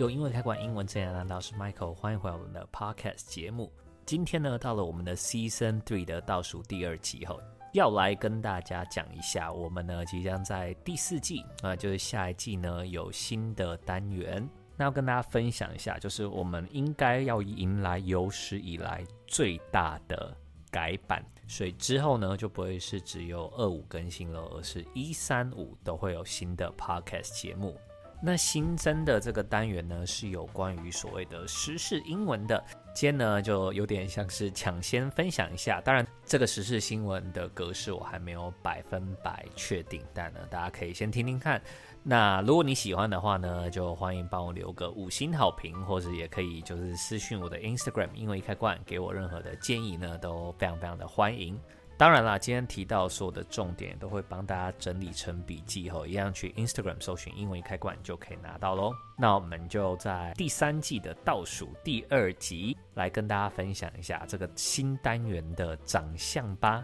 用英文开关，英文真难道是 Michael，欢迎回来我们的 Podcast 节目。今天呢，到了我们的 Season Three 的倒数第二集后，要来跟大家讲一下，我们呢即将在第四季啊、就是下一季呢有新的单元，那要跟大家分享一下，就是我们应该要迎来有史以来最大的改版，所以之后呢就不会是只有二五更新了，而是一三五都会有新的 Podcast 节目。那新增的这个单元呢，是有关于所谓的时事英文的。今天呢，就有点像是抢先分享一下。当然，这个时事新闻的格式我还没有百分百确定，但呢，大家可以先听听看。那如果你喜欢的话呢，就欢迎帮我留个五星好评，或者也可以就是私讯我的 Instagram，英文易开罐，给我任何的建议呢，都非常非常的欢迎。当然啦，今天提到所有的重点都会帮大家整理成笔记后，一样去 Instagram 搜寻“英文易开罐”就可以拿到喽。那我们就在第三季的倒数第二集来跟大家分享一下这个新单元的长相吧。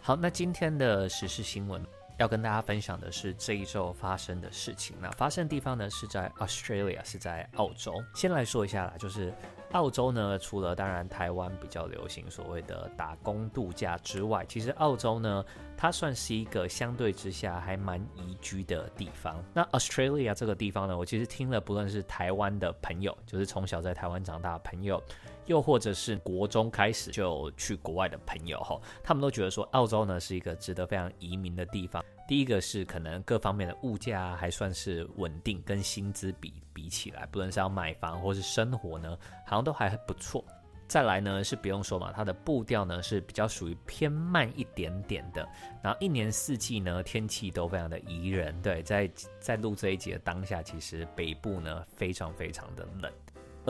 好，那今天的时事新闻要跟大家分享的是这一周发生的事情。那发生的地方呢是在 Australia，是在澳洲。先来说一下啦，就是。澳洲呢，除了当然台湾比较流行所谓的打工度假之外，其实澳洲呢，它算是一个相对之下还蛮宜居的地方。那 Australia 这个地方呢，我其实听了不论是台湾的朋友，就是从小在台湾长大的朋友，又或者是国中开始就去国外的朋友哈，他们都觉得说澳洲呢是一个值得非常移民的地方。第一个是可能各方面的物价还算是稳定，跟薪资比比起来，不论是要买房或是生活呢，好像都还不错。再来呢是不用说嘛，它的步调呢是比较属于偏慢一点点的，然后一年四季呢天气都非常的宜人。对，在在录这一集的当下，其实北部呢非常非常的冷。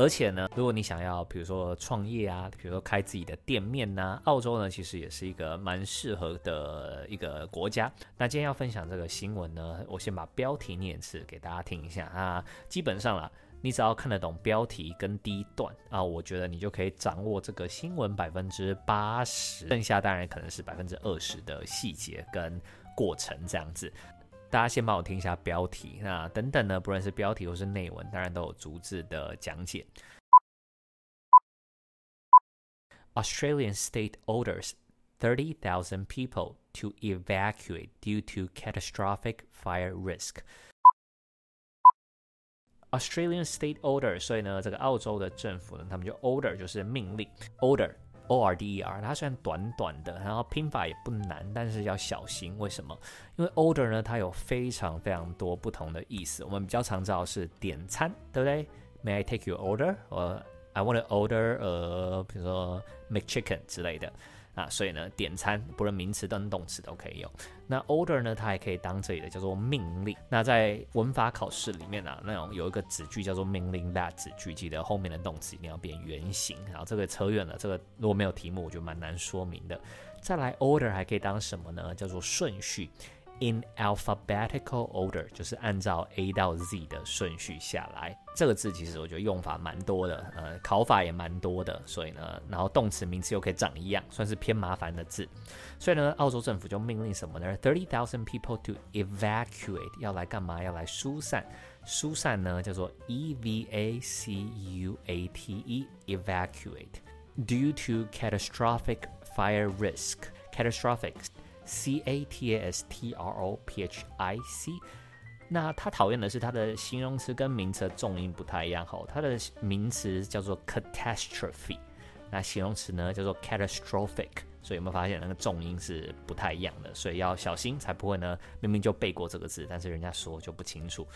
而且呢，如果你想要，比如说创业啊，比如说开自己的店面呐，澳洲呢，其实也是一个蛮适合的一个国家。那今天要分享这个新闻呢，我先把标题念一次给大家听一下啊。基本上啦，你只要看得懂标题跟第一段啊，我觉得你就可以掌握这个新闻百分之八十，剩下当然可能是百分之二十的细节跟过程这样子。大家先帮我听一下标题，那等等呢，不论是标题或是内文，当然都有逐字的讲解。Australian state orders 30,000 people to evacuate due to catastrophic fire risk. Australian state order，所以呢，这个澳洲的政府呢，他们就 order 就是命令，order。 O R D E R，它虽然短短的，然后拼法也不难，但是要小心。为什么？因为 order 呢，它有非常非常多不同的意思。我们比较常知道是点餐，对不对？May I take your order？或 I want to order，呃，比如说 make chicken 之类的。啊，所以呢，点餐不论名词跟动词都可以用。那 order 呢，它还可以当这里的叫做命令。那在文法考试里面啊，那种有一个子句叫做命令 that 子句，记得后面的动词一定要变原形。然后这个扯远了，这个如果没有题目，我觉得蛮难说明的。再来，order 还可以当什么呢？叫做顺序。In alphabetical order，就是按照 A 到 Z 的顺序下来。这个字其实我觉得用法蛮多的，呃，考法也蛮多的，所以呢，然后动词名词又可以长一样，算是偏麻烦的字。所以呢，澳洲政府就命令什么呢？Thirty thousand people to evacuate，要来干嘛？要来疏散。疏散呢叫做 E V A C U A T E，evacuate。Due to catastrophic fire risk，catastrophic。 C A T A S T R O P H I C，那他讨厌的是它的形容词跟名词的重音不太一样吼，它的名词叫做 catastrophe，那形容词呢叫做 catastrophic，所以有没有发现那个重音是不太一样的？所以要小心才不会呢，明明就背过这个字，但是人家说就不清楚。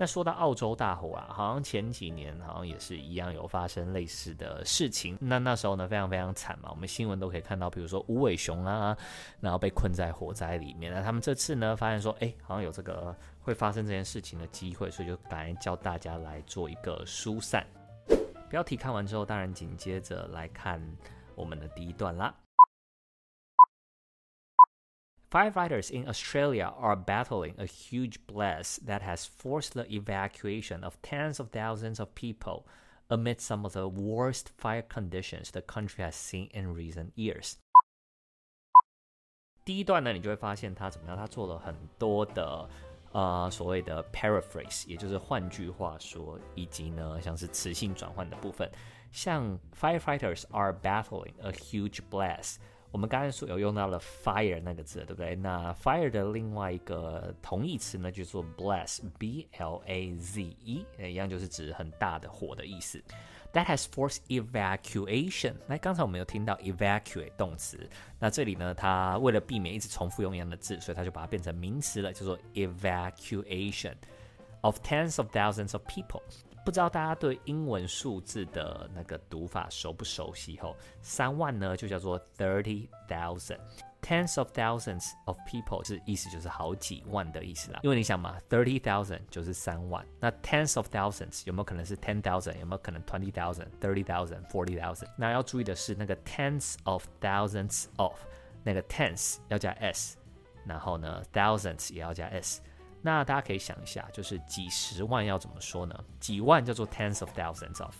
那说到澳洲大火啊，好像前几年好像也是一样有发生类似的事情。那那时候呢，非常非常惨嘛，我们新闻都可以看到，比如说无尾熊啊，然后被困在火灾里面。那他们这次呢，发现说，哎，好像有这个会发生这件事情的机会，所以就赶快教大家来做一个疏散。标题看完之后，当然紧接着来看我们的第一段啦。Firefighters in Australia are battling a huge blast that has forced the evacuation of tens of thousands of people amid some of the worst fire conditions the country has seen in recent years. 第一段呢，你就会发现他怎么样？他做了很多的 呃所谓的 paraphrase，也就是换句话说，以及呢像是词性转换的部分，像 firefighters are battling a huge blast。 我们刚才说有用到了 fire 那个字，对不对？那 fire 的另外一个同义词呢，就做 blaze，b l a z e，一样就是指很大的火的意思。That has forced evacuation。那刚才我们有听到 evacuate 动词，那这里呢，它为了避免一直重复用一样的字，所以它就把它变成名词了，叫做 evacuation of tens of thousands of people。不知道大家对英文数字的那个读法熟不熟悉？吼，三万呢就叫做 thirty thousand，tens of thousands of people 是意思就是好几万的意思啦。因为你想嘛，thirty thousand 就是三万，那 tens of thousands 有没有可能是 ten thousand？有没有可能 twenty thousand？thirty thousand？forty thousand？那要注意的是那个 tens of thousands of 那个 tens 要加 s，然后呢 thousands 也要加 s。那大家可以想一下，就是几十万要怎么说呢？几万叫做 tens of thousands of，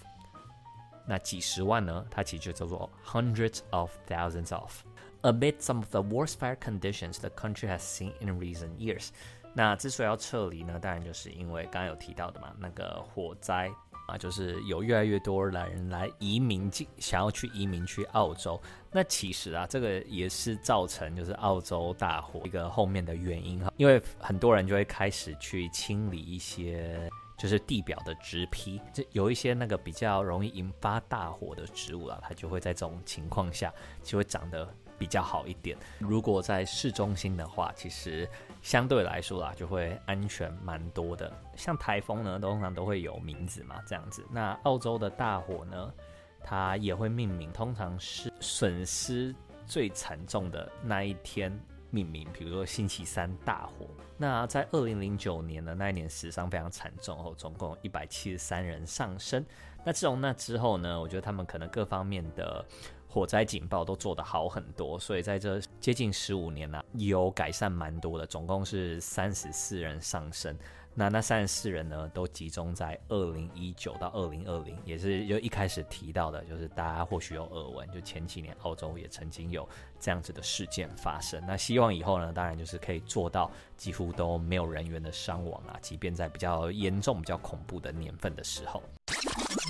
那几十万呢？它其实就叫做 hundreds of thousands of。Amid some of the worst fire conditions the country has seen in recent years，那之所以要撤离呢，当然就是因为刚刚有提到的嘛，那个火灾。啊，就是有越来越多的人来移民进，想要去移民去澳洲。那其实啊，这个也是造成就是澳洲大火一个后面的原因哈，因为很多人就会开始去清理一些就是地表的植皮，就有一些那个比较容易引发大火的植物啊，它就会在这种情况下就会长得比较好一点。如果在市中心的话，其实。相对来说啦，就会安全蛮多的。像台风呢，通常都会有名字嘛，这样子。那澳洲的大火呢，它也会命名，通常是损失最惨重的那一天命名。比如说星期三大火。那在二零零九年的，那一年死伤非常惨重，后总共一百七十三人丧生。那自从那之后呢，我觉得他们可能各方面的。火灾警报都做得好很多，所以在这接近十五年呢、有改善蛮多的。总共是三十四人丧生，那那三十四人呢，都集中在二零一九到二零二零，也是就一开始提到的，就是大家或许有耳闻，就前几年澳洲也曾经有这样子的事件发生。那希望以后呢，当然就是可以做到几乎都没有人员的伤亡啊，即便在比较严重、比较恐怖的年份的时候。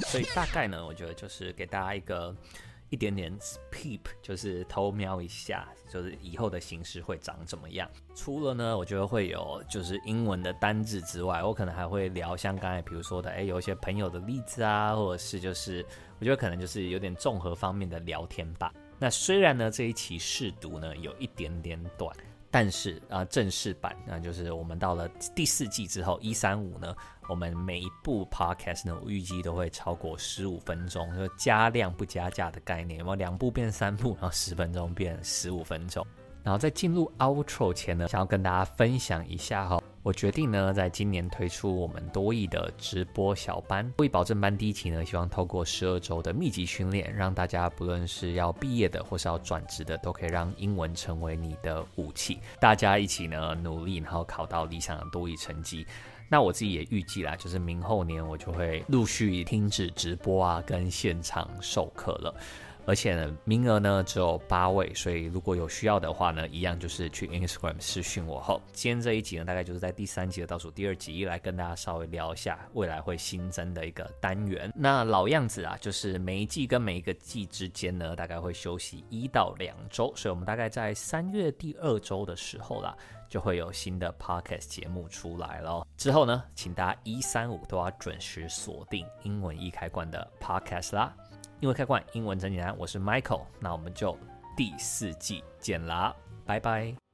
所以大概呢，我觉得就是给大家一个。一点点 peep 就是偷瞄一下，就是以后的形式会长怎么样。除了呢，我觉得会有就是英文的单字之外，我可能还会聊像刚才比如说的，诶，有一些朋友的例子啊，或者是就是我觉得可能就是有点综合方面的聊天吧。那虽然呢，这一期试读呢有一点点短。但是啊、正式版那就是我们到了第四季之后，一三五呢，我们每一部 podcast 呢，预计都会超过十五分钟，就加量不加价的概念，然后两部变三部，然后十分钟变十五分钟。然后在进入 outro 前呢，想要跟大家分享一下哈。我决定呢，在今年推出我们多益的直播小班，多益保证班第一期呢，希望透过十二周的密集训练，让大家不论是要毕业的，或是要转职的，都可以让英文成为你的武器。大家一起呢努力，然后考到理想的多益成绩。那我自己也预计啦，就是明后年我就会陆续停止直播啊，跟现场授课了。而且呢，名额呢只有八位，所以如果有需要的话呢，一样就是去 Instagram 私讯我后。今天这一集呢，大概就是在第三集的倒数第二集来跟大家稍微聊一下未来会新增的一个单元。那老样子啊，就是每一季跟每一个季之间呢，大概会休息一到两周，所以我们大概在三月第二周的时候啦，就会有新的 Podcast 节目出来了。之后呢，请大家一三五都要准时锁定英文一开关的 Podcast 啦。因为开罐，英文真简单。我是 Michael，那我们就第四季见啦，拜拜。